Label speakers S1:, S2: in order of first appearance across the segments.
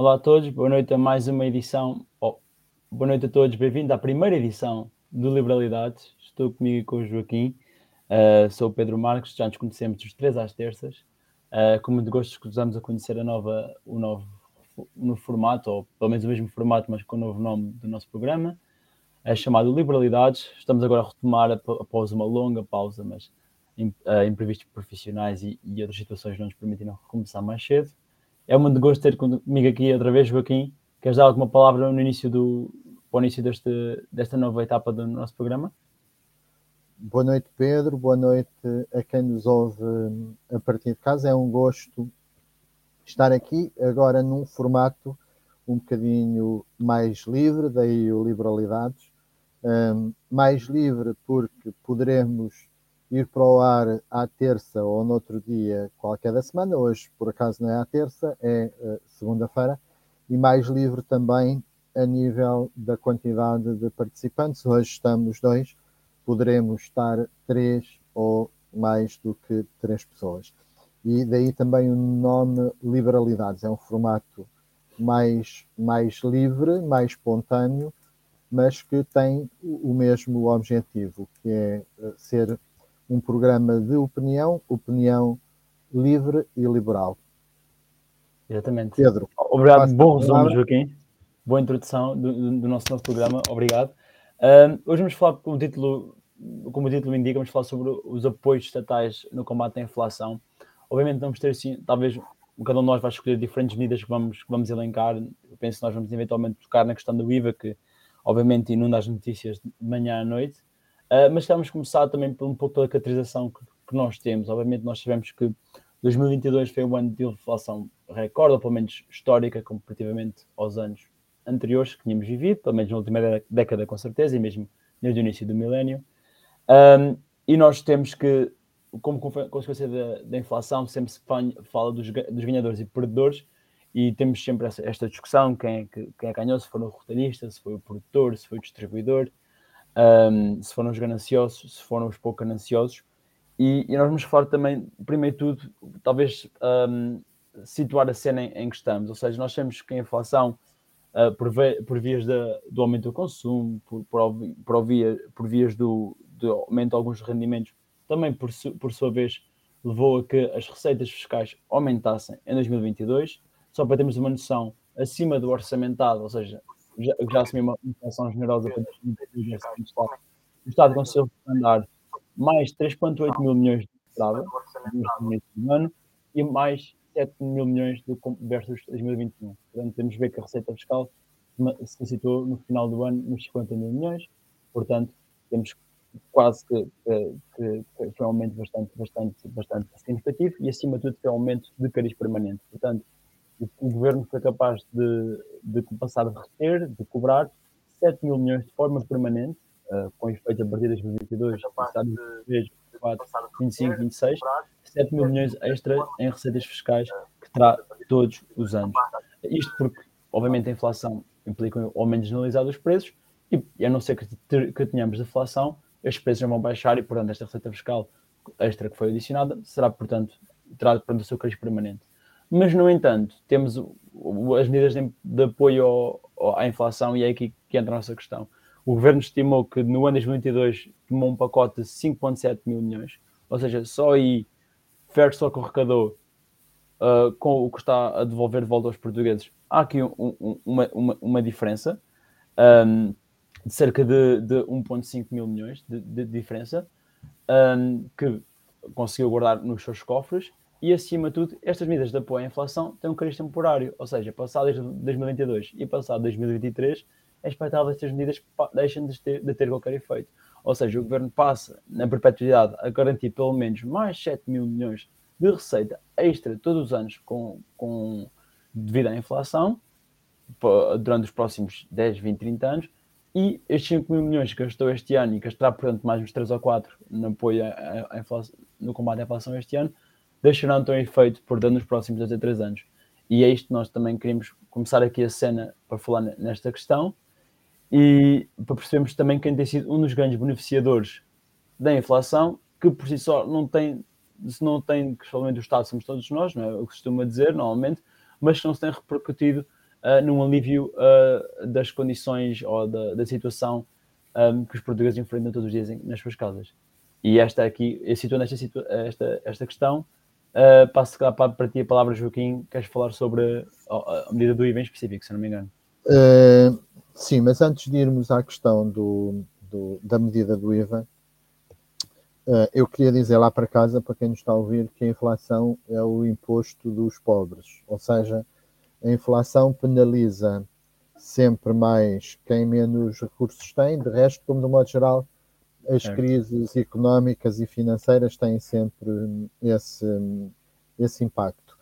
S1: Olá a todos, boa noite a mais uma edição. Oh, boa noite a todos, bem-vindo à primeira edição do Liberalidades. Estou comigo e com o Joaquim. Uh, sou o Pedro Marques, já nos conhecemos dos três às terças. Uh, com muito gosto escusamos a conhecer a nova, o novo no formato, ou pelo menos o mesmo formato, mas com o novo nome do nosso programa. É chamado Liberalidades. Estamos agora a retomar após uma longa pausa, mas uh, imprevistos profissionais e, e outras situações não nos permitiram recomeçar mais cedo. É um gosto ter comigo aqui outra vez, Joaquim. Queres dar alguma palavra no início do, para o início deste, desta nova etapa do nosso programa?
S2: Boa noite, Pedro. Boa noite a quem nos ouve a partir de casa. É um gosto estar aqui agora num formato um bocadinho mais livre, daí o Liberalidades. Um, mais livre porque poderemos ir para o ar à terça ou no outro dia qualquer da semana. Hoje, por acaso, não é à terça, é uh, segunda-feira. E mais livre também a nível da quantidade de participantes. Hoje estamos dois, poderemos estar três ou mais do que três pessoas. E daí também o nome Liberalidades. É um formato mais, mais livre, mais espontâneo, mas que tem o mesmo objetivo, que é eh, ser um programa de opinião, opinião livre e liberal.
S1: Exatamente. Pedro. Obrigado, bom resumo, Joaquim. Boa introdução do, do, nosso novo programa, obrigado. Uh, hoje vamos falar, como o, título, como o título indica, vamos falar sobre os apoios estatais no combate à inflação. Obviamente vamos ter assim, talvez cada um de nós vai escolher diferentes medidas que vamos, que vamos elencar. Eu penso que nós vamos eventualmente tocar na questão do IVA, que obviamente inunda as notícias de manhã à noite. Uh, mas vamos começar também por um pouco pela caracterização que, que, nós temos. Obviamente, nós sabemos que 2022 foi um ano de inflação recorde, ou pelo menos histórica, comparativamente aos anos anteriores que tínhamos vivido, pelo menos na última década, com certeza, e mesmo desde o início do milénio. Um, e nós temos que, como consequência da, da inflação, sempre se fala dos, dos, ganhadores e perdedores, e temos sempre essa, esta discussão: quem é que quem é ganhou, se foi o retalhista, se foi o produtor, se foi o distribuidor um, se foram os gananciosos, se foram os pouco gananciosos. E, e nós vamos falar também, primeiro de tudo, talvez um, situar a cena em, em, que estamos. Ou seja, nós temos que a inflação, uh, por, via, por, vias do aumento do consumo, por, por, por, via, por vias do, do, aumento de alguns rendimentos, também por, su, por sua vez levou a que as receitas fiscais aumentassem em 2022. Só para termos uma noção, acima do orçamentado, ou seja, já, já assumi uma inflação generosa para 2024. O Estado conseguiu andar mais 3,8 mil milhões de estrada no ano e mais 7 mil milhões do versus 2021. Portanto, temos de ver que a receita fiscal se situou no final do ano nos 50 mil milhões. Portanto, temos quase que, que, que, foi um aumento bastante, bastante, bastante significativo e, acima de tudo, foi um aumento de cariz permanente. Portanto, o governo foi capaz de, de passar a reter, de cobrar 7 mil milhões de forma permanente, uh, com efeito a partir de 2022, passar de 3, 4, 25, 26, 7 mil milhões extra em receitas fiscais que terá todos os anos. Isto porque, obviamente, a inflação implica um aumento generalizado dos preços e, a não ser que, ter, que tenhamos deflação, estes preços já vão baixar e, portanto, esta receita fiscal extra que foi adicionada será, portanto, terá, portanto, o seu cariz permanente. Mas, no entanto, temos as medidas de, apoio ao, à inflação e é aqui que entra a nossa questão. O governo estimou que no ano de 2022 tomou um pacote de 5,7 mil milhões, ou seja, só aí versus ao que arrecadou uh, com o que está a devolver de volta aos portugueses, há aqui um, um, uma, uma, uma, diferença um, de cerca de, de 1,5 mil milhões de, de diferença que conseguiu guardar nos seus cofres e, acima de tudo, estas medidas de apoio à inflação têm um cariz temporário, ou seja, passado desde 2022 e passado 2023, é expectável que estas medidas deixem de ter, de ter qualquer efeito. Ou seja, o governo passa, na perpetuidade, a garantir pelo menos mais 7 mil milhões de receita extra todos os anos com, com, devido à inflação, durante os próximos 10, 20, 30 anos, e estes 5 mil milhões que gastou este ano e gastará, portanto, mais uns 3 ou 4 no apoio à, à inflação, no combate à inflação este ano, deixarão então efeito por dando nos próximos 2 a 3 anos. E é isto que nós também queremos começar aqui a cena para falar nesta questão e para percebermos também quem tem sido um dos grandes beneficiadores da inflação, que por si só não tem, se não tem, que somente o Estado somos todos nós, não é? O que costuma dizer normalmente, mas que não se tem repercutido uh, num alívio das condições ou da, da situação um, que os portugueses enfrentam todos os dias nas suas casas. E esta aqui, eu esta, esta, esta questão, uh, passo para, para ti a palavra, Joaquim. Queres falar sobre a, a medida do IVA em específico, se não me engano?
S2: Uh, sim, mas antes de irmos à questão do, do da medida do IVA, uh, eu queria dizer lá para casa, para quem nos está a ouvir, que a inflação é o imposto dos pobres, ou seja, a inflação penaliza sempre mais quem menos recursos tem, de resto, como de modo geral, as é. crises económicas e financeiras têm sempre esse, esse impacto.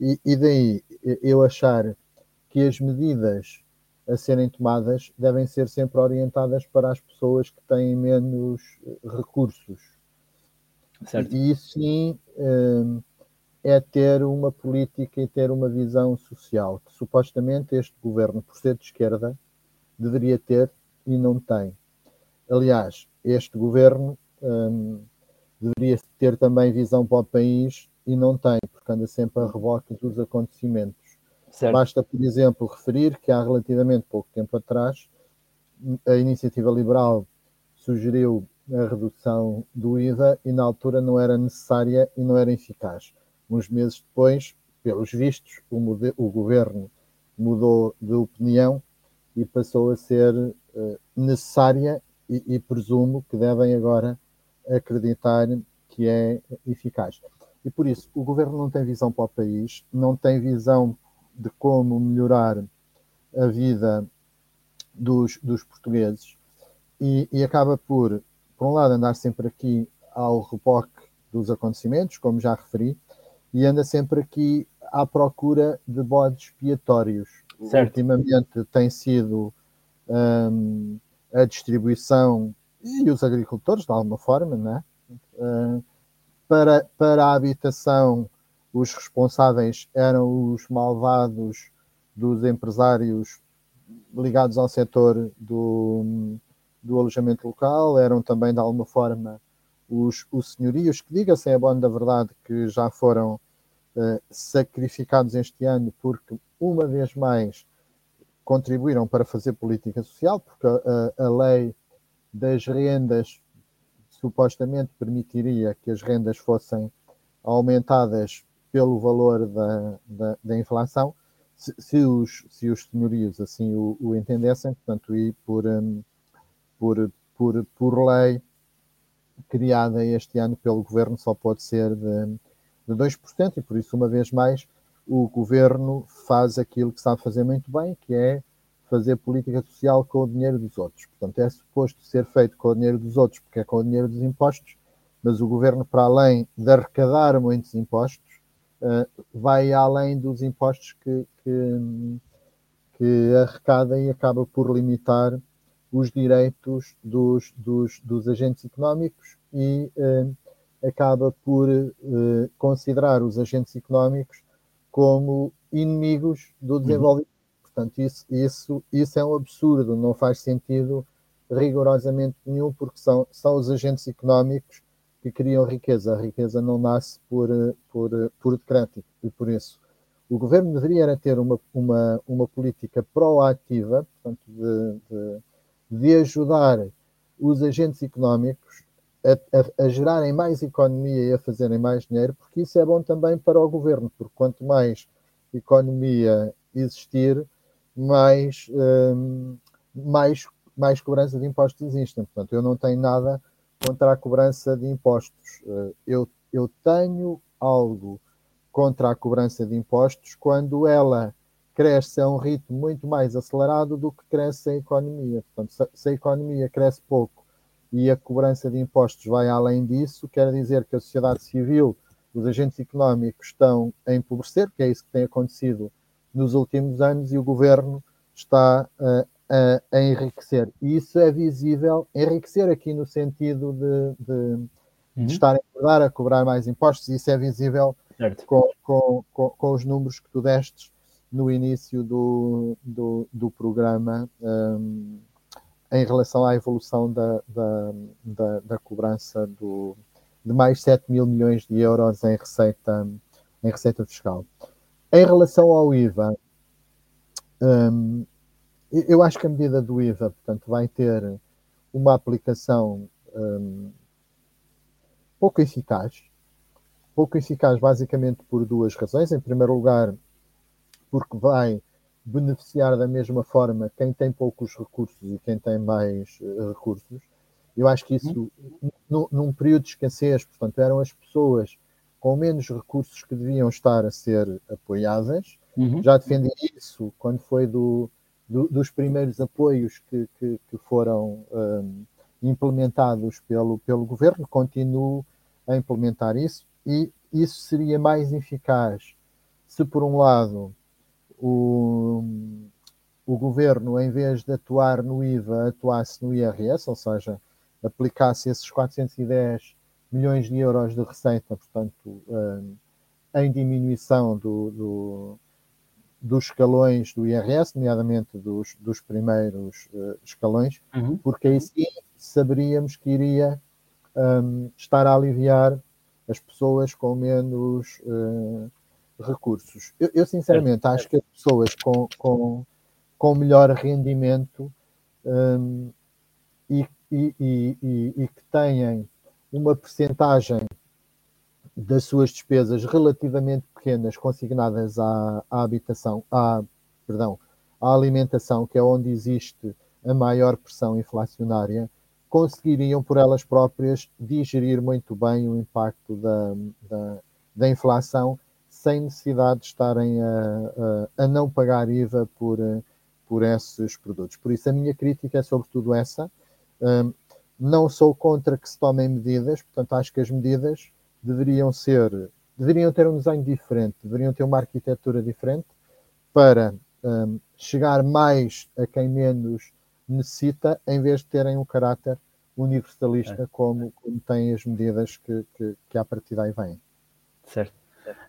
S2: E, e daí eu achar que as medidas a serem tomadas devem ser sempre orientadas para as pessoas que têm menos recursos. Certo. E isso sim hum, é ter uma política e ter uma visão social que supostamente este governo, por ser de esquerda, deveria ter e não tem. Aliás, este governo hum, deveria ter também visão para o país e não tem, porque anda sempre a reboque dos acontecimentos. Certo. Basta, por exemplo, referir que há relativamente pouco tempo atrás a iniciativa liberal sugeriu a redução do IVA e na altura não era necessária e não era eficaz. Uns meses depois, pelos vistos, o, o governo mudou de opinião e passou a ser uh, necessária e, e, presumo que devem agora acreditar que é eficaz. E por isso, o governo não tem visão para o país, não tem visão de como melhorar a vida dos, dos portugueses e, e acaba por, por um lado, andar sempre aqui ao reboque dos acontecimentos, como já referi, e anda sempre aqui à procura de bodes expiatórios. Certo. Ultimamente tem sido um, a distribuição e os agricultores, de alguma forma, né? Uh, para, para a habitação, os responsáveis eram os malvados dos empresários ligados ao setor do, do alojamento local, eram também, de alguma forma, os, os senhorios, que diga-se, é bom da verdade, que já foram uh, sacrificados este ano, porque uma vez mais contribuíram para fazer política social, porque a, a lei das rendas supostamente permitiria que as rendas fossem aumentadas pelo valor da, da, da inflação, se, se, os, se os senhorios assim o, o entendessem, portanto, e por, um, por, por, por lei criada este ano pelo governo só pode ser de, de 2%, e por isso, uma vez mais, o governo faz aquilo que sabe fazer muito bem, que é fazer política social com o dinheiro dos outros. Portanto, é suposto ser feito com o dinheiro dos outros, porque é com o dinheiro dos impostos, mas o governo, para além de arrecadar muitos impostos, uh, vai além dos impostos que, que, que arrecada e acaba por limitar os direitos dos, dos, dos agentes económicos e uh, acaba por uh, considerar os agentes económicos como inimigos do uhum. desenvolvimento. Uhum. Portanto, isso, isso, isso é um absurdo, não faz sentido rigorosamente nenhum, porque são, são os agentes económicos que criam riqueza. A riqueza não nasce por, por, por decreto e por isso o governo deveria ter uma, uma, uma política proativa, portanto, de, de, de ajudar os agentes económicos a, a, a, gerarem mais economia e a fazerem mais dinheiro, porque isso é bom também para o governo, porque quanto mais economia existir, mais, um, mais, mais cobrança de impostos existem. Portanto, eu não tenho nada contra a cobrança de impostos. Uh, eu, eu tenho algo contra a cobrança de impostos quando ela cresce a um ritmo muito mais acelerado do que cresce a economia. Portanto, se a economia cresce pouco e a cobrança de impostos vai além disso, quer dizer que a sociedade civil, os agentes económicos estão a empobrecer, que é isso que tem acontecido nos últimos anos, e o governo está a, a, a enriquecer. E isso é visível, enriquecer aqui no sentido de, de, uhum. de estar a cobrar, a cobrar mais impostos, isso é visível com, com, com, com, os números que tu destes no início do, do, do programa. Um, em relação à evolução da, da, da, da cobrança do, de mais 7 mil milhões de euros em receita, em receita fiscal. Em relação ao IVA, Um, eu acho que a medida do IVA, portanto, vai ter uma aplicação um, pouco eficaz. Pouco eficaz, basicamente, por duas razões. Em primeiro lugar, porque vai beneficiar da mesma forma quem tem poucos recursos e quem tem mais uh, recursos. Eu acho que isso, uhum. num período de escassez, portanto, eram as pessoas com menos recursos que deviam estar a ser apoiadas. Uhum. Já defendi isso quando foi do, do, dos primeiros apoios que, que, que foram um, implementados pelo, pelo governo. Continuo a implementar isso e isso seria mais eficaz se, por um lado, o, o governo, em vez de atuar no IVA, atuasse no IRS, ou seja, aplicasse esses 410 milhões de euros de receita, portanto, um, em diminuição do, do, dos escalões do IRS, nomeadamente dos, dos primeiros uh, escalões, uhum. porque aí sim saberíamos que iria um, estar a aliviar as pessoas com menos uh, recursos. Eu, eu sinceramente, é. acho que as pessoas com, com, com melhor rendimento um, e, e, e, e, que têm uma percentagem das suas despesas relativamente pequenas consignadas à, à habitação, à, perdão, à alimentação, que é onde existe a maior pressão inflacionária, conseguiriam por elas próprias digerir muito bem o impacto da, da, da inflação sem necessidade de estarem a, a, a, não pagar IVA por, por esses produtos. Por isso, a minha crítica é sobretudo essa. Um, não sou contra que se tomem medidas, portanto, acho que as medidas deveriam ser, deveriam ter um desenho diferente, deveriam ter uma arquitetura diferente para um, chegar mais a quem menos necessita, em vez de terem um caráter universalista, é. como, como têm as medidas que, que, que à partida aí vêm.
S1: Certo.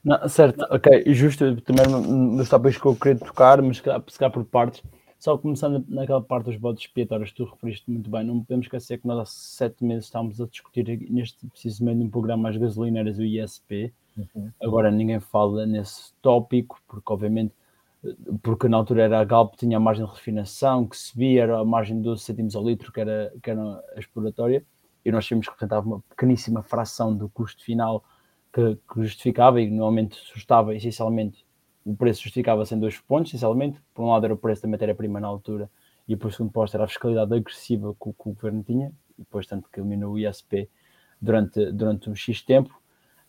S1: Não, certo, ok, justo também nos tópicos que eu queria tocar, mas se calhar por partes. Só começando naquela parte dos bodes expiatórios, tu referiste muito bem, não podemos esquecer que nós há sete meses estávamos a discutir neste precisamente num programa as gasolineiras do ISP. Uhum. Agora ninguém fala nesse tópico, porque obviamente, porque na altura era a Galp, tinha a margem de refinação que subia, era a margem de 12 cêntimos ao litro, que era, que era a exploratória, e nós tínhamos que representar uma pequeníssima fração do custo final que, que justificava e normalmente sustava essencialmente o preço justificava-se em dois pontos, essencialmente. Por um lado era o preço da matéria-prima na altura e por segundo posto era a fiscalidade agressiva que, que, o governo tinha, e depois tanto que eliminou o ISP durante, durante um X tempo.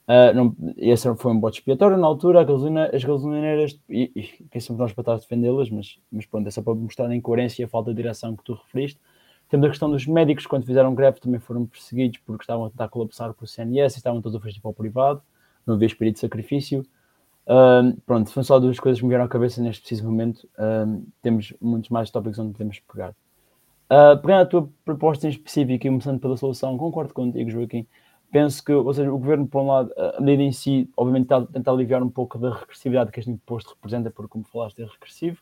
S1: Uh, não, esse foi um bote expiatório na altura, gasolina, as gasolineiras, e, e quem somos nós para estar a defendê-las, mas, mas pronto, é só para mostrar a incoerência e a falta de direção que tu referiste. Temos a questão dos médicos, quando fizeram greve, também foram perseguidos porque estavam a tentar colapsar com o CNS e estavam todos a fugir para o privado, não havia espírito de sacrifício. Um, pronto, são só duas coisas que me vieram à cabeça neste preciso momento. Um, temos muitos mais tópicos onde podemos pegar. Uh, pegando a tua proposta em específico e começando pela solução, concordo contigo, Joaquim. Penso que, ou seja, o governo, por um lado, a medida em si, obviamente, está a tentar aliviar um pouco da regressividade que este imposto representa, porque, como falaste, é regressivo.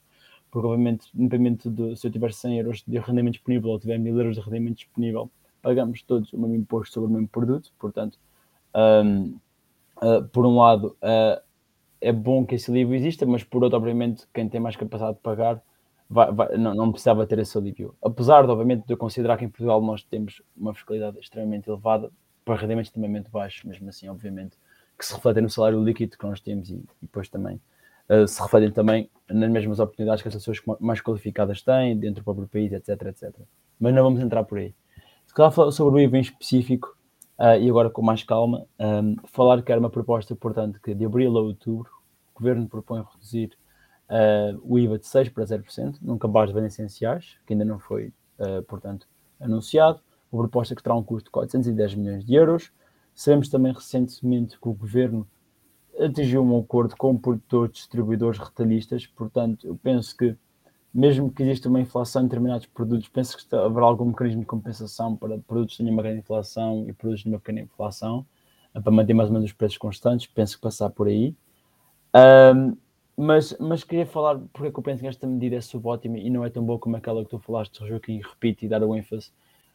S1: Porque, obviamente, independente de se eu tiver 100 euros de rendimento disponível ou tiver 1000 euros de rendimento disponível, pagamos todos o mesmo imposto sobre o mesmo produto. Portanto, um, uh, por um lado, uh, é bom que esse alívio exista, mas por outro, obviamente, quem tem mais capacidade de pagar vai, vai, não, não, precisava ter esse alívio. Apesar de, obviamente, de eu considerar que em Portugal nós temos uma fiscalidade extremamente elevada para rendimentos extremamente baixos, mesmo assim, obviamente, que se refletem no salário líquido que nós temos e, e depois também se refletem também nas mesmas oportunidades que as pessoas mais qualificadas têm dentro do próprio país, etc, etc. Mas não vamos entrar por aí. Se calhar falar sobre o IVA em específico, Uh, e agora com mais calma, um, falar que era uma proposta, portanto, que de abril a outubro o governo propõe reduzir uh, o IVA de 6% para 0%, num cabaz de bens essenciais, que ainda não foi, uh, portanto, anunciado. Uma proposta que terá um custo de 410 milhões de euros. Sabemos também recentemente que o governo atingiu um acordo com produtores distribuidores retalhistas, portanto, eu penso que mesmo que exista uma inflação em determinados produtos, penso que haverá algum mecanismo de compensação para produtos que tenham uma grande inflação e produtos de uma pequena inflação, eh, para manter mais ou menos os preços constantes, penso que passar por aí. Um, mas, mas queria falar porque é que eu penso que esta medida é subótima e não é tão boa como aquela que tu falaste, Joaquim, e repito e dar o ênfase.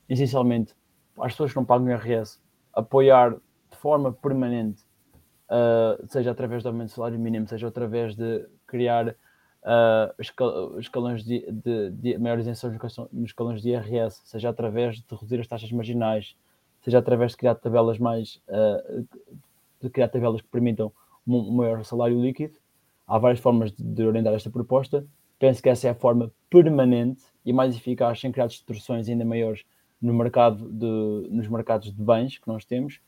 S1: Essencialmente, as pessoas que não pagam IRS, apoiar de forma permanente, uh, seja através do aumento do salário mínimo, seja através de criar uh, escalões de, de, de maior isenção nos escalões de IRS, seja através de reduzir as taxas marginais, seja através de criar tabelas mais uh, de criar tabelas que permitam um, um maior salário líquido. Há várias formas de, de, orientar esta proposta. Penso que essa é a forma permanente e mais eficaz sem criar distorções ainda maiores no mercado de, nos mercados de bens que nós temos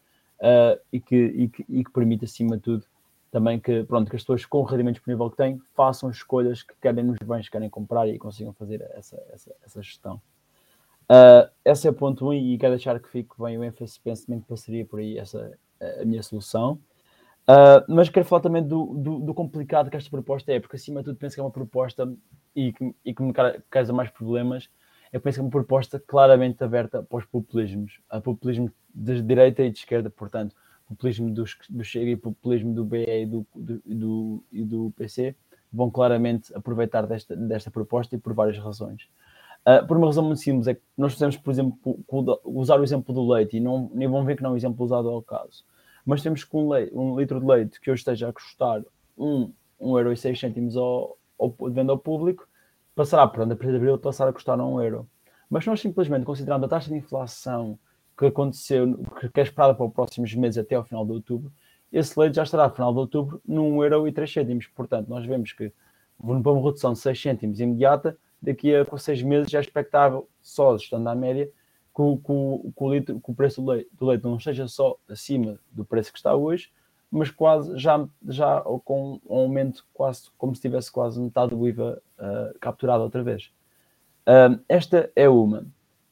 S1: uh, e, que, e, que, e que permite, acima de tudo, também que, pronto, que as pessoas com o rendimento disponível que têm façam escolhas que querem nos bens que querem comprar e consigam fazer essa, essa, essa gestão. Uh, esse é o ponto 1 um, e quero deixar que fique bem o ênfase, pensamento que passaria por aí essa a minha solução. Uh, mas quero falar também do, do, do, complicado que esta proposta é, porque acima de tudo penso que é uma proposta e que, e que me causa mais problemas. Eu penso que é uma proposta claramente aberta para os populismos, a populismo de direita e de esquerda, portanto, populismo dos, do Chega e populismo do BE e do, do, do, do PC vão claramente aproveitar desta, desta proposta e por várias razões. Uh, por uma razão muito simples, é que nós podemos, por exemplo, usar o exemplo do leite e não, nem vão ver que não é um exemplo usado ao caso. Mas temos que um, leite, um litro de leite que hoje esteja a custar 1,06 um, euro e ao, ao, de venda ao público, passará, por a partir de abril, passar a custar 1 euro. Mas nós simplesmente, considerando a taxa de inflação que aconteceu, que é esperada para os próximos meses até ao final de outubro, esse leite já estará, ao final de outubro, num euro e 3 cêntimos. Portanto, nós vemos que, para uma redução de 6 cêntimos imediata, daqui a 6 meses já é expectável, só estando à média, que o, que o, que o, litro, que o preço do leite, do leite não esteja só acima do preço que está hoje, mas quase já, já com um aumento quase como se tivesse quase metade do IVA uh, capturado outra vez. Uh, esta é uma.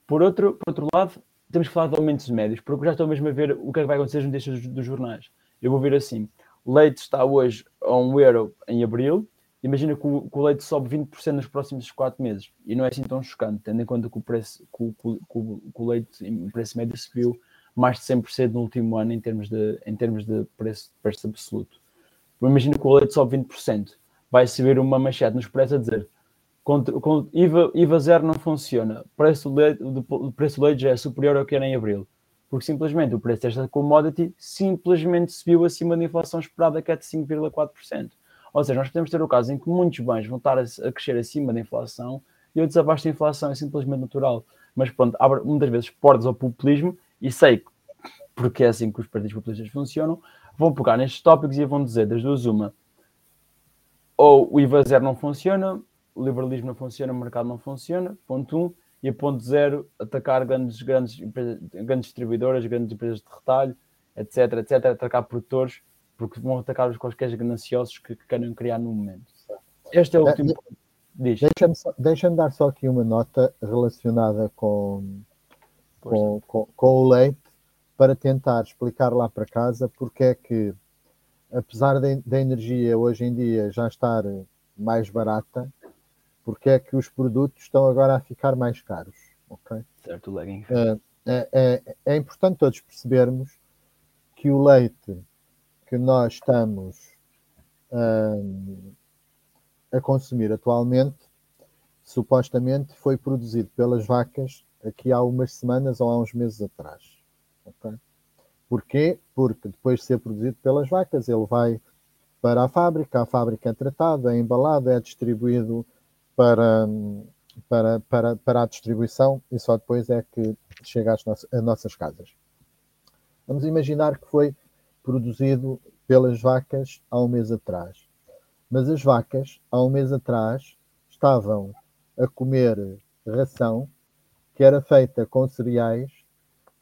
S1: Por outro, por outro lado, temos que falar de aumentos médios, porque já estou mesmo a ver o que é que vai acontecer nas notícias dos, dos jornais. Eu vou ver assim: o leite está hoje a 1 euro em abril. Imagina que o, que o leite sobe 20% nos próximos 4 meses. E não é assim tão chocante, tendo em conta que o, preço, que que que o leite, o preço médio subiu mais de 100% no último ano em termos de, em termos de preço, preço absoluto. Imagina que o leite sobe 20%. Vai subir uma manchete nos preços a dizer Contra, com, IVA, IVA zero não funciona. Preço do leite, o preço do leite já é superior ao que era em abril. Porque simplesmente o preço desta commodity simplesmente subiu acima da inflação esperada, que é de 5,4%. Ou seja, nós podemos ter o caso em que muitos bens vão estar a crescer acima da inflação e outros abaixo da inflação, é simplesmente natural. Mas pronto, abre muitas vezes portas ao populismo e sei porque é assim que os partidos populistas funcionam, vão pegar nestes tópicos e vão dizer das duas uma, ou o IVA zero não funciona, o liberalismo não funciona, o mercado não funciona, ponto 1. Um, e a ponto zero, atacar grandes, grandes, grandes distribuidoras, grandes empresas de retalho, etc, etc, atacar produtores, porque vão atacar os quaisquer gananciosos que, que querem criar no momento. Este é o último ponto.
S2: Deixa-me deixa dar só aqui uma nota relacionada com, com, com, com, o leite para tentar explicar lá para casa porque é que, apesar da energia hoje em dia já estar mais barata, porque é que os produtos estão agora a ficar mais caros. Okay?
S1: Certo, legging.
S2: É, é, é, é importante todos percebermos que o leite que nós estamos um, a consumir atualmente supostamente foi produzido pelas vacas aqui há umas semanas ou há uns meses atrás. Okay? Porquê? Porque depois de ser produzido pelas vacas, ele vai para a fábrica, a fábrica é tratada, é embalado, é distribuído para, para, para, para a distribuição e só depois é que chega às, nossas, às nossas casas. Vamos imaginar que foi produzido pelas vacas há um mês atrás. Mas as vacas, há um mês atrás, estavam a comer ração que era feita com cereais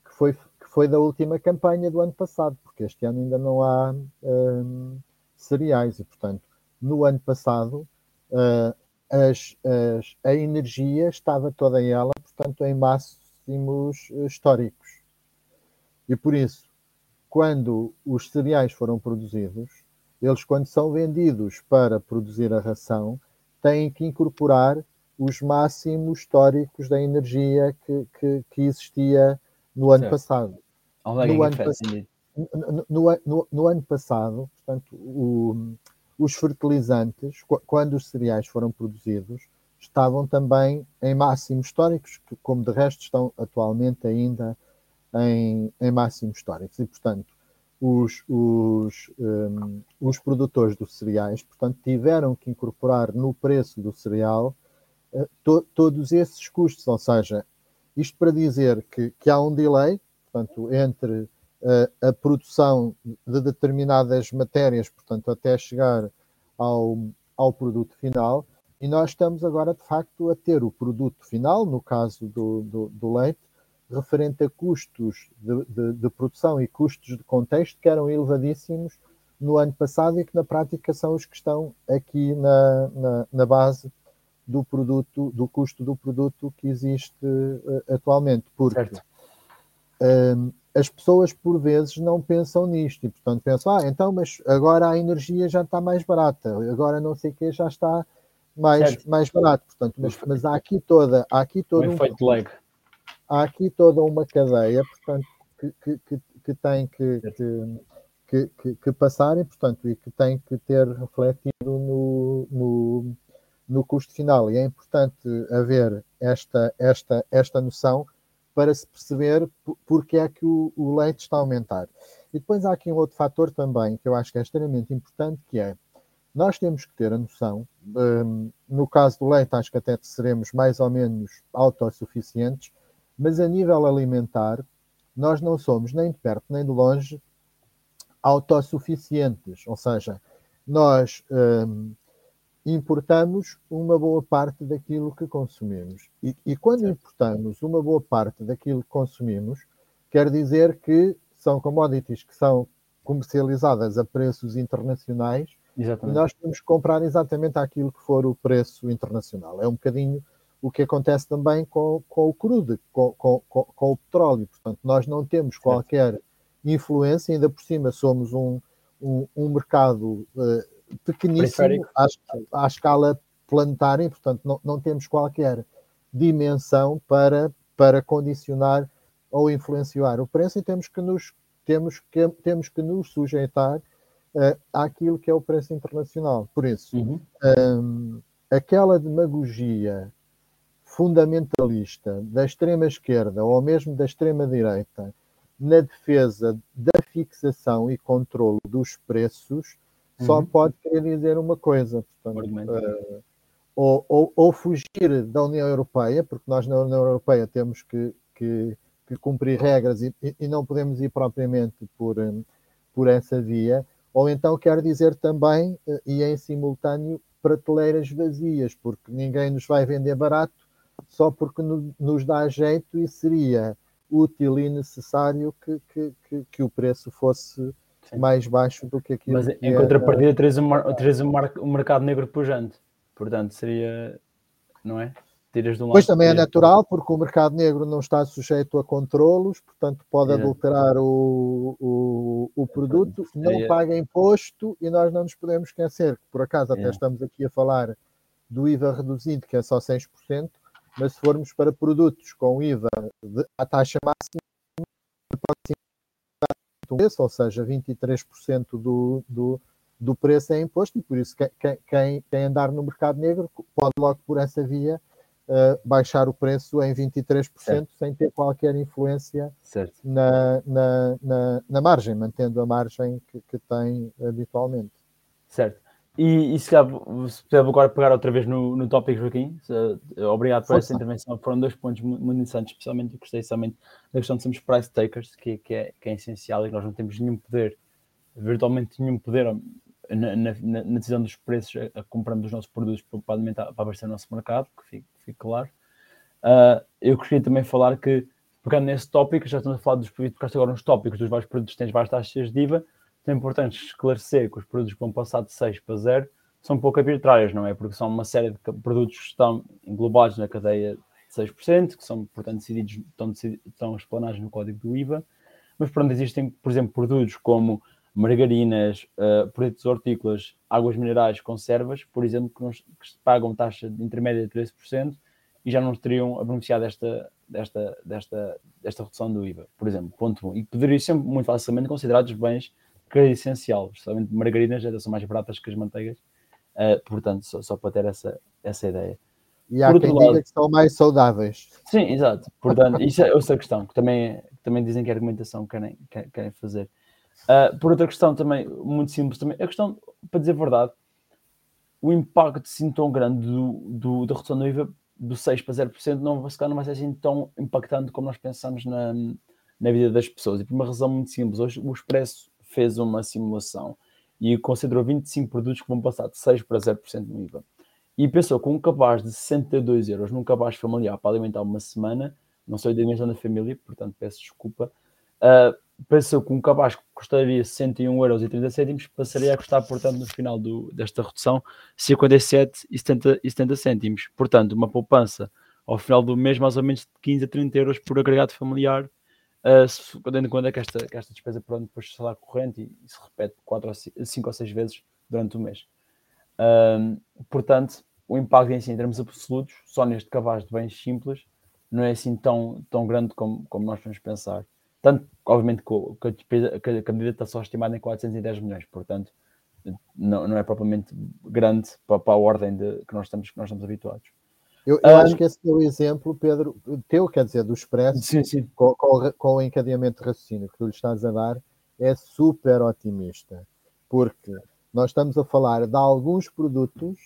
S2: que foi, que foi da última campanha do ano passado, porque este ano ainda não há hum, cereais e, portanto, no ano passado uh, as, as, a energia estava toda em ela, portanto, em máximos históricos. E por isso, quando os cereais foram produzidos, eles, quando são vendidos para produzir a ração, têm que incorporar os máximos históricos da energia que, que, que existia no ano certo. passado. No ano, no, no, no ano, passado, portanto, o, os fertilizantes, quando os cereais foram produzidos, estavam também em máximos históricos, que, como de resto estão atualmente ainda em, em máximos históricos. E, portanto, os, os, um, os produtores dos cereais, portanto, tiveram que incorporar no preço do cereal to, todos esses custos, ou seja, isto para dizer que, que há um delay, portanto, entre uh, a produção de determinadas matérias, portanto, até chegar ao, ao produto final, e nós estamos agora, de facto, a ter o produto final, no caso do, do, do leite, referente a custos de, de, de, produção e custos de contexto que eram elevadíssimos no ano passado e que na prática são os que estão aqui na, na, na base do produto, do custo do produto que existe uh, atualmente. Porque uh, as pessoas por vezes não pensam nisto e portanto pensam, ah, então, mas agora a energia já está mais barata, agora não sei o que já está mais, mais barato. Portanto, mas, mas há aqui toda, há aqui todo um,
S1: efeito lag
S2: há aqui toda uma cadeia, portanto, que, que, que, que tem que, que, que, que, passar e, portanto, e que tem que ter refletido no, no, no custo final. E é importante haver esta, esta, esta noção para se perceber porque é que o, o leite está a aumentar. E depois há aqui um outro fator também que eu acho que é extremamente importante, que é nós temos que ter a noção, um, no caso do leite, acho que até seremos mais ou menos autossuficientes, mas a nível alimentar, nós não somos nem de perto nem de longe autossuficientes, ou seja, nós hum, importamos uma boa parte daquilo que consumimos. E, e quando importamos uma boa parte daquilo que consumimos, quer dizer que são commodities que são comercializadas a preços internacionais Exatamente. e nós temos que comprar exatamente aquilo que for o preço internacional. É um bocadinho o que acontece também com, com o crudo, com, com, com, o petróleo. Portanto, nós não temos qualquer influência, ainda por cima somos um, um, um mercado uh, pequeníssimo à, à, escala planetária, portanto, não, não temos qualquer dimensão para, para condicionar ou influenciar o preço e temos que nos, temos que, temos que nos sujeitar uh, àquilo que é o preço internacional. Por isso, uhum. um, aquela demagogia fundamentalista da extrema-esquerda ou mesmo da extrema-direita na defesa da fixação e controlo dos preços uhum. só pode querer dizer uma coisa. Portanto, uh, ou, ou, ou, fugir da União Europeia, porque nós na União Europeia temos que, que, que cumprir regras e, e, não podemos ir propriamente por, um, por essa via, ou então quer dizer também, uh, e em simultâneo, prateleiras vazias, porque ninguém nos vai vender barato só porque nos dá jeito e seria útil e necessário que, que, que, que o preço fosse Sim. mais baixo do que aquilo
S1: Mas
S2: em
S1: que contrapartida teres um, teres um, um mercado negro pujante. Portanto, seria, não é?
S2: Tiras de um pois também é natural, porque o mercado negro não está sujeito a controlos, portanto pode adulterar o, o, o produto, não paga imposto e nós não nos podemos esquecer que, por acaso, até estamos aqui a falar do IVA reduzido, que é só 6%, mas se formos para produtos com IVA de, a taxa máxima, ou seja, 23% do, do, do preço é imposto, e por isso quem, quem, quem andar no mercado negro pode logo por essa via uh, baixar o preço em 23% certo. sem ter qualquer influência na, na, na, na, margem, mantendo a margem que, que tem habitualmente.
S1: Certo. E, e se calhar, se puder agora pegar outra vez no, no tópico, Joaquim, se, obrigado por essa intervenção. Foram dois pontos muito, interessantes, especialmente eu gostei somente da questão de sermos price takers, que, que, é, que é essencial e nós não temos nenhum poder, virtualmente nenhum poder na, na, na decisão dos preços a, a comprando os nossos produtos para, alimentar, para abastecer o nosso mercado, que fique, fique claro. Uh, eu gostaria também falar que, pegando nesse tópico, já estamos a falar dos produtos, agora nos tópicos dos vários produtos que têm várias taxas de IVA é importante esclarecer que os produtos que vão passar de 6 para 0 são pouco arbitrários, não é? Porque são uma série de produtos que estão englobados na cadeia de 6%, que são, portanto, decididos, estão, estão explanados no código do IVA, mas, pronto, existem, por exemplo, produtos como margarinas, uh, produtos hortícolas, águas minerais, conservas, por exemplo, que, nos, que pagam taxa de intermédia de 13% e já não teriam a beneficiar desta, desta, desta, desta redução do IVA, por exemplo, ponto 1. E poderiam ser muito facilmente considerados bens que é essencial. Justamente margarinas já são mais baratas que as manteigas, uh, portanto, só, só, para ter essa, essa ideia.
S2: E há Por quem lado, diga que são mais saudáveis.
S1: Sim, exato. Portanto, isso é outra questão, que também, também dizem que a argumentação querem, querem fazer. Uh, por outra questão também, muito simples também, a questão, para dizer a verdade, o impacto assim tão grande do, do, da redução do IVA do 6 para 0% não, se calhar não vai ser assim tão impactante como nós pensamos na, na vida das pessoas. E por uma razão muito simples, hoje o Expresso fez uma simulação e considerou 25 produtos que vão passar de 6 para 0% no IVA. E pensou que um cabaz de 62 euros num cabaz familiar para alimentar uma semana, não sei a dimensão da família, portanto peço desculpa, uh, pensou que um cabaz que custaria 61 euros 30 cêntimos passaria a custar, portanto, no final do, desta redução, 57 e 70, e 70 cêntimos. Portanto, uma poupança ao final do mês mais ou menos de 15 a 30 euros por agregado familiar, uh, tendo em conta que esta, que esta despesa pronto, depois de salário corrente e, e, se repete 4 ou 5, ou 6 vezes durante o mês. Uh, portanto, o impacto em si, em termos absolutos, só neste cabaz de bens simples, não é assim tão, tão grande como, como nós vamos pensar. Tanto, obviamente, que a, despesa, que a medida está só estimada em 410 milhões, portanto, não, não é propriamente grande para, para a ordem de, que, nós estamos, que nós estamos habituados.
S2: Eu, eu acho que esse teu exemplo, Pedro, teu, quer dizer, do Expresso, sim, sim. Com, com, com, o encadeamento de raciocínio que tu lhe estás a dar, é super otimista, porque nós estamos a falar de alguns produtos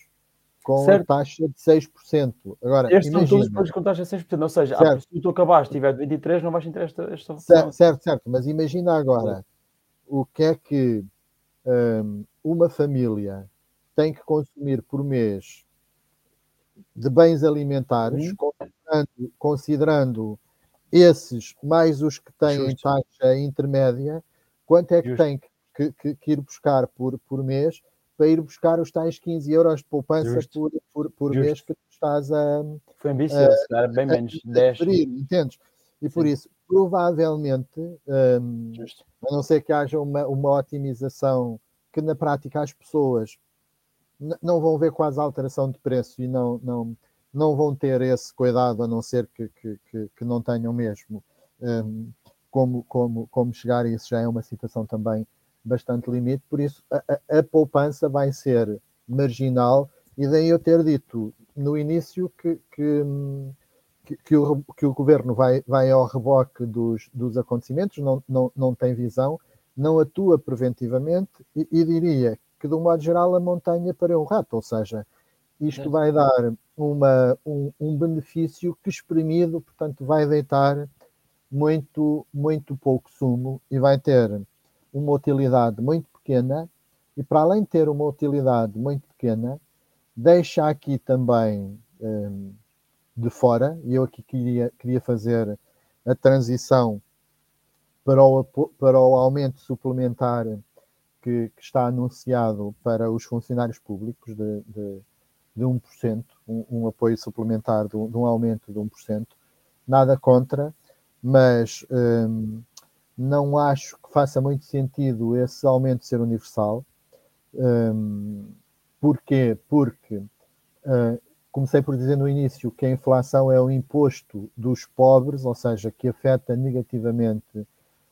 S2: com certo. taxa de 6%. Agora,
S1: Estes imagina, são todos produtos com taxa de 6%, ou seja, certo. se tu acabaste tiver de 23, não vais ter esta, esta
S2: certo, certo, certo, mas imagina agora o que é que um, uma família tem que consumir por mês de bens alimentares, hum. considerando, considerando, esses mais os que têm Justo. taxa intermédia, quanto é que Justo. tem que, que, que, ir buscar por, por mês para ir buscar os tais 15 euros de poupança por, por, por mês que tu estás a.
S1: Foi ambicioso, a, bem menos, 10.
S2: entendes? E por Sim. isso, provavelmente, um, a não ser que haja uma, uma otimização que na prática as pessoas não vão ver quase alteração de preço e não, não, não vão ter esse cuidado, a não ser que, que, que, que não tenham mesmo um, como, como, como chegar, e isso já é uma situação também bastante limite, por isso a, a, a poupança vai ser marginal, e daí eu ter dito no início que, que, que, que, o, que o governo vai, vai ao reboque dos, dos acontecimentos, não, não, não tem visão, não atua preventivamente e, e diria que, de um modo geral, a montanha para um rato, ou seja, isto vai dar uma, um, um, benefício que espremido, portanto, vai deitar muito, muito pouco sumo e vai ter uma utilidade muito pequena. E para além de ter uma utilidade muito pequena, deixa aqui também um, de fora, e eu aqui queria, queria fazer a transição para o, para o aumento suplementar que, que, está anunciado para os funcionários públicos de, de, de 1%, um, um apoio suplementar de, de, um aumento de 1%. Nada contra, mas um, não acho que faça muito sentido esse aumento ser universal. Um, porquê? Porque uh, comecei por dizer no início que a inflação é o imposto dos pobres, ou seja, que afeta negativamente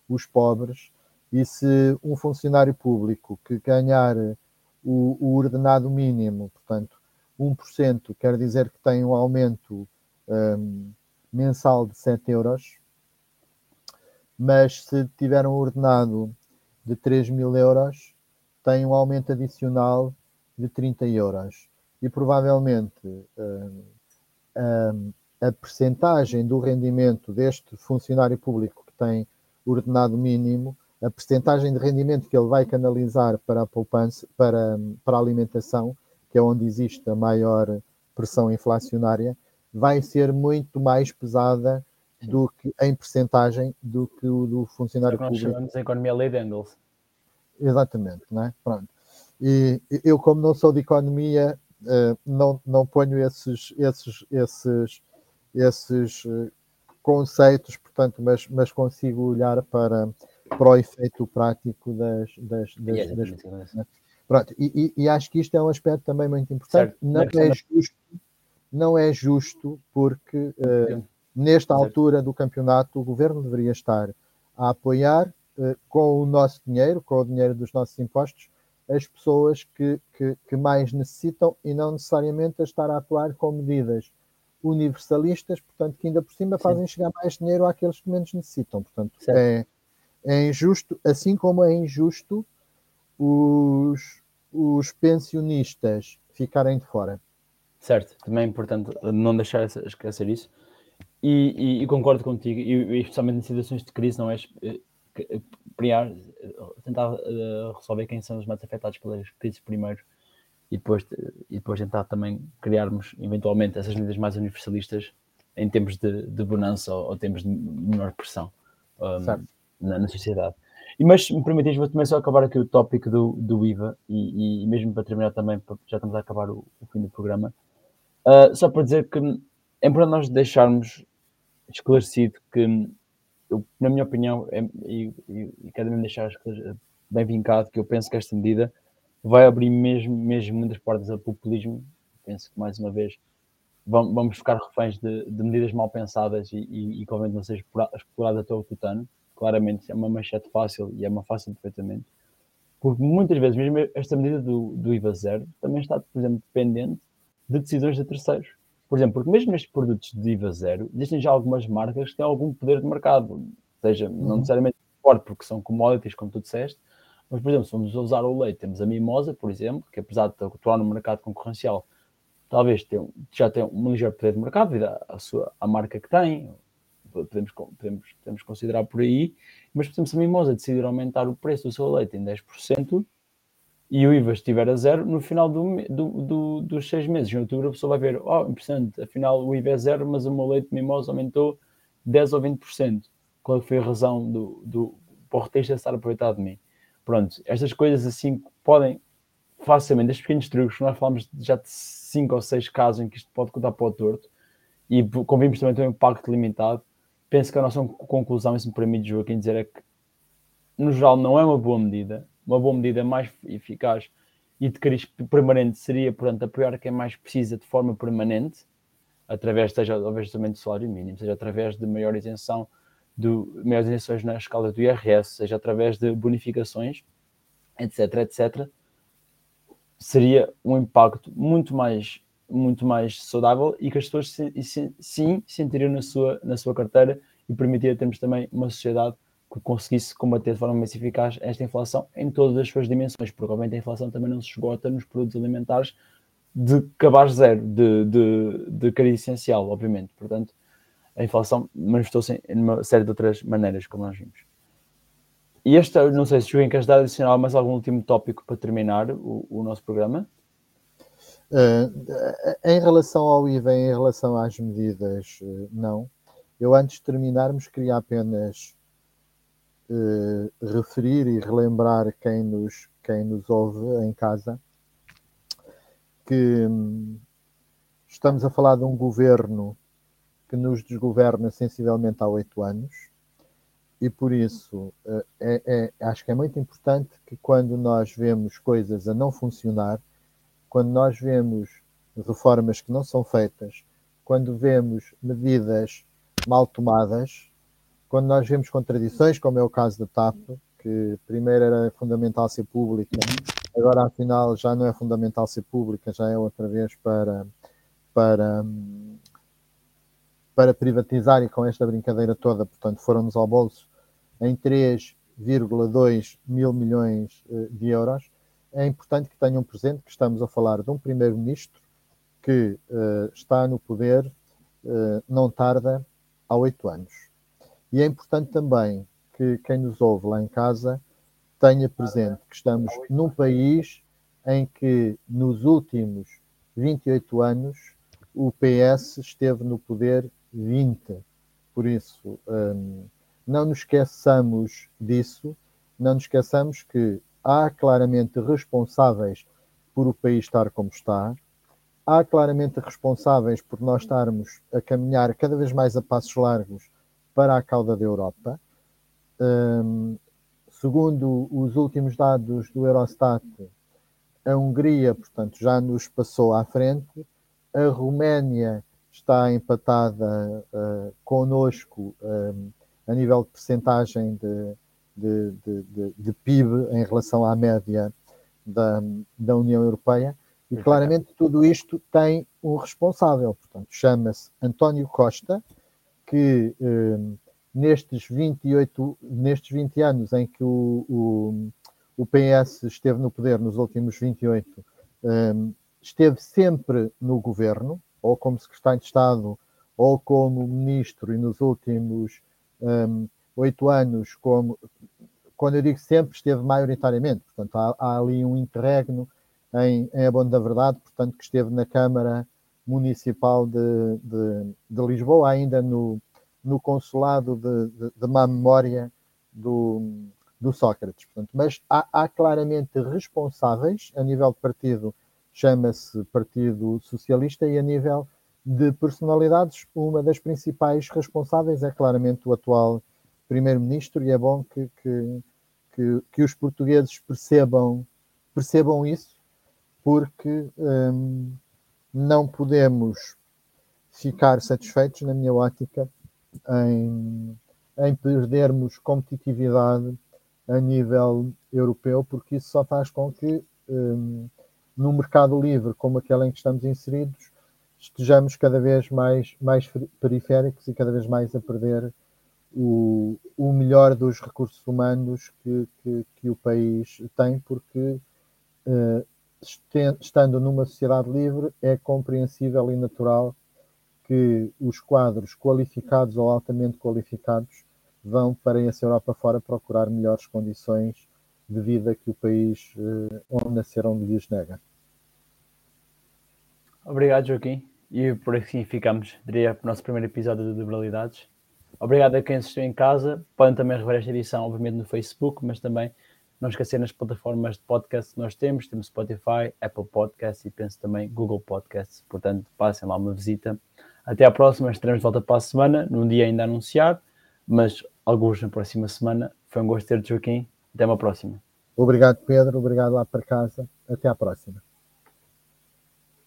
S2: os pobres e se um funcionário público que ganhar o, o ordenado mínimo, portanto, 1%, quer dizer que tem um aumento um, mensal de 7 euros, mas se tiver um ordenado de 3 mil euros, tem um aumento adicional de 30 euros. E provavelmente um, um, a percentagem do rendimento deste funcionário público que tem ordenado mínimo a percentagem de rendimento que ele vai canalizar para a poupança, para, para a alimentação, que é onde existe a maior pressão inflacionária, vai ser muito mais pesada do que em percentagem do que o do funcionário
S1: é
S2: público.
S1: Nós chamamos a economia lei de Engels.
S2: Exatamente, não é? Pronto. E eu, como não sou de economia, eh, não, não ponho esses, esses, esses, esses eh, conceitos, portanto, mas, mas consigo olhar para, para o efeito prático das, das, das, das coisas. Né? Pronto, e, e, e, acho que isto é um aspecto também muito importante. Certo. Não é, justo, não é justo porque uh, nesta certo. altura do campeonato o governo deveria estar a apoiar uh, com o nosso dinheiro, com o dinheiro dos nossos impostos, as pessoas que, que, que mais necessitam e não necessariamente a estar a atuar com medidas universalistas, portanto, que ainda por cima fazem Sim. chegar mais dinheiro àqueles que menos necessitam. Portanto, certo. é É injusto, assim como é injusto os, os pensionistas ficarem de fora.
S1: Certo, também é importante não deixar esquecer isso. E, e, e concordo contigo, e, especialmente em situações de crise, não é criar, tentar uh, resolver quem são os mais afetados pelas crises primeiro e depois, e depois tentar também criarmos eventualmente essas medidas mais universalistas em tempos de, de bonança ou, ou tempos de menor pressão um, na, na, sociedade. E, mas, se me permites, vou também só acabar aqui o tópico do, do IVA e, e, mesmo para terminar também, já estamos a acabar o, o fim do programa, uh, só para dizer que é importante nós deixarmos esclarecido que, eu, na minha opinião, é, e, e, e quero mesmo deixar bem vincado que eu penso que esta medida vai abrir mesmo, mesmo muitas portas ao populismo. Penso que, mais uma vez, vamos ficar reféns de, de medidas mal pensadas e, e, e obviamente não seja explorada até o tutano. Claramente é uma manchete fácil e é uma fácil perfeitamente. Porque muitas vezes, mesmo esta medida do, do IVA zero também está, por exemplo, dependente de decisões de terceiros. Por exemplo, porque mesmo nestes produtos de IVA zero, existem já algumas marcas que têm algum poder de mercado, seja, uhum. não necessariamente forte, porque são commodities, como tu disseste, mas, por exemplo, se vamos usar o leite, temos a Mimosa, por exemplo, que apesar de atuar no mercado concorrencial, talvez tenha, já tenha um ligeiro poder de mercado devido à, sua, à marca que tem, podemos, podemos, podemos considerar por aí, mas, por exemplo, se a Mimosa decidir aumentar o preço do seu leite em 10%, e o IVA estiver a zero, no final do, do, do, dos seis meses, em outubro, a pessoa vai ver, oh, interessante, afinal o IVA é zero, mas o meu leite de mimosa aumentou 10 ou 20%. Qual foi a razão do, do portista estar aproveitado de mim? Pronto, estas coisas assim podem facilmente, estes pequenos truques, nós falamos já de 5 ou 6 casos em que isto pode contar para o torto e convimos também ter um impacto limitado. Penso que a nossa conclusão, se me permite, Joaquim, dizer é que no geral não é uma boa medida, uma boa medida mais eficaz e de cariz permanente seria, portanto, apoiar quem mais precisa de forma permanente, através, seja obviamente do salário mínimo, seja através de maior isenção, do, maiores isenções na escala do IRS, seja através de bonificações, etc, etc, seria um impacto muito mais, muito mais saudável e que as pessoas sim sentiriam na sua, na sua carteira e permitiria termos também uma sociedade que conseguisse combater de forma mais eficaz esta inflação em todas as suas dimensões, porque obviamente a inflação também não se esgota nos produtos alimentares de cabaz zero, de, de, de cariz essencial, obviamente. Portanto, a inflação manifestou-se em uma série de outras maneiras, como nós vimos. E este, não sei se Joaquim queres dar adicional mais algum último tópico para terminar o, o nosso programa?
S2: Uh, em relação ao IVA, em relação às medidas, uh, não. Eu, antes de terminarmos, queria apenas uh, referir e relembrar quem nos, quem nos ouve em casa que um, estamos a falar de um governo que nos desgoverna sensivelmente há oito anos e por isso uh, é, é, acho que é muito importante que quando nós vemos coisas a não funcionar, quando nós vemos reformas que não são feitas, quando vemos medidas mal tomadas, quando nós vemos contradições, como é o caso da TAP, que primeiro era fundamental ser pública, agora afinal já não é fundamental ser pública, já é outra vez para, para, para privatizar e com esta brincadeira toda, portanto, foram-nos ao bolso em 3,2 mil milhões eh, de euros. É importante que tenham presente que estamos a falar de um primeiro-ministro que uh, está no poder uh, não tarda há oito anos. E é importante também que quem nos ouve lá em casa tenha presente que estamos num país em que nos últimos 28 anos o PS esteve no poder 20. Por isso, hum, não nos esqueçamos disso, não nos esqueçamos que há claramente responsáveis por o país estar como está, há claramente responsáveis por nós estarmos a caminhar cada vez mais a passos largos para a cauda da Europa. Um, segundo os últimos dados do Eurostat, a Hungria, portanto, já nos passou à frente, a Roménia está empatada uh, conosco um, a nível de percentagem de, de, de, de, PIB em relação à média da, da União Europeia. E claramente tudo isto tem um responsável, portanto, chama-se António Costa, que eh, nestes 28, nestes 20 anos em que o, o, o PS esteve no poder, nos últimos 28, um, esteve sempre no governo, ou como secretário de Estado, ou como ministro, e nos últimos um, oito anos, como, quando eu digo sempre, esteve maioritariamente. Portanto, há, há ali um interregno em, em Abono da Verdade, portanto, que esteve na Câmara Municipal de, de, de Lisboa, ainda no, no consulado de, de, de má memória do, do Sócrates. Portanto, mas há, há, claramente responsáveis, a nível de partido, chama-se Partido Socialista, e a nível de personalidades, uma das principais responsáveis é claramente o atual Primeiro-Ministro, e é bom que, que, que, que, os portugueses percebam, percebam isso, porque hum, não podemos ficar satisfeitos, na minha ótica, em, em perdermos competitividade a nível europeu, porque isso só faz com que, um, no mercado livre como aquele em que estamos inseridos, estejamos cada vez mais, mais periféricos e cada vez mais a perder o, o melhor dos recursos humanos que, que, que o país tem, porque uh, estando numa sociedade livre é compreensível e natural que os quadros qualificados ou altamente qualificados vão para essa Europa fora procurar melhores condições de vida que o país eh, onde nasceram lhes nega.
S1: Obrigado, Joaquim. E por assim ficamos, diria, para o nosso primeiro episódio de Liberalidades. Obrigado a quem assistiu em casa. Podem também rever esta edição, obviamente, no Facebook, mas também não esquecer nas plataformas de podcast que nós temos. Temos Spotify, Apple Podcasts e penso também Google Podcasts. Portanto, passem lá uma visita. Até à próxima, estaremos de volta para a semana, num dia ainda anunciado, mas alguns na próxima semana. Foi um gosto ter-te, Joaquim. Até uma próxima.
S2: Obrigado, Pedro. Obrigado lá para casa. Até à próxima.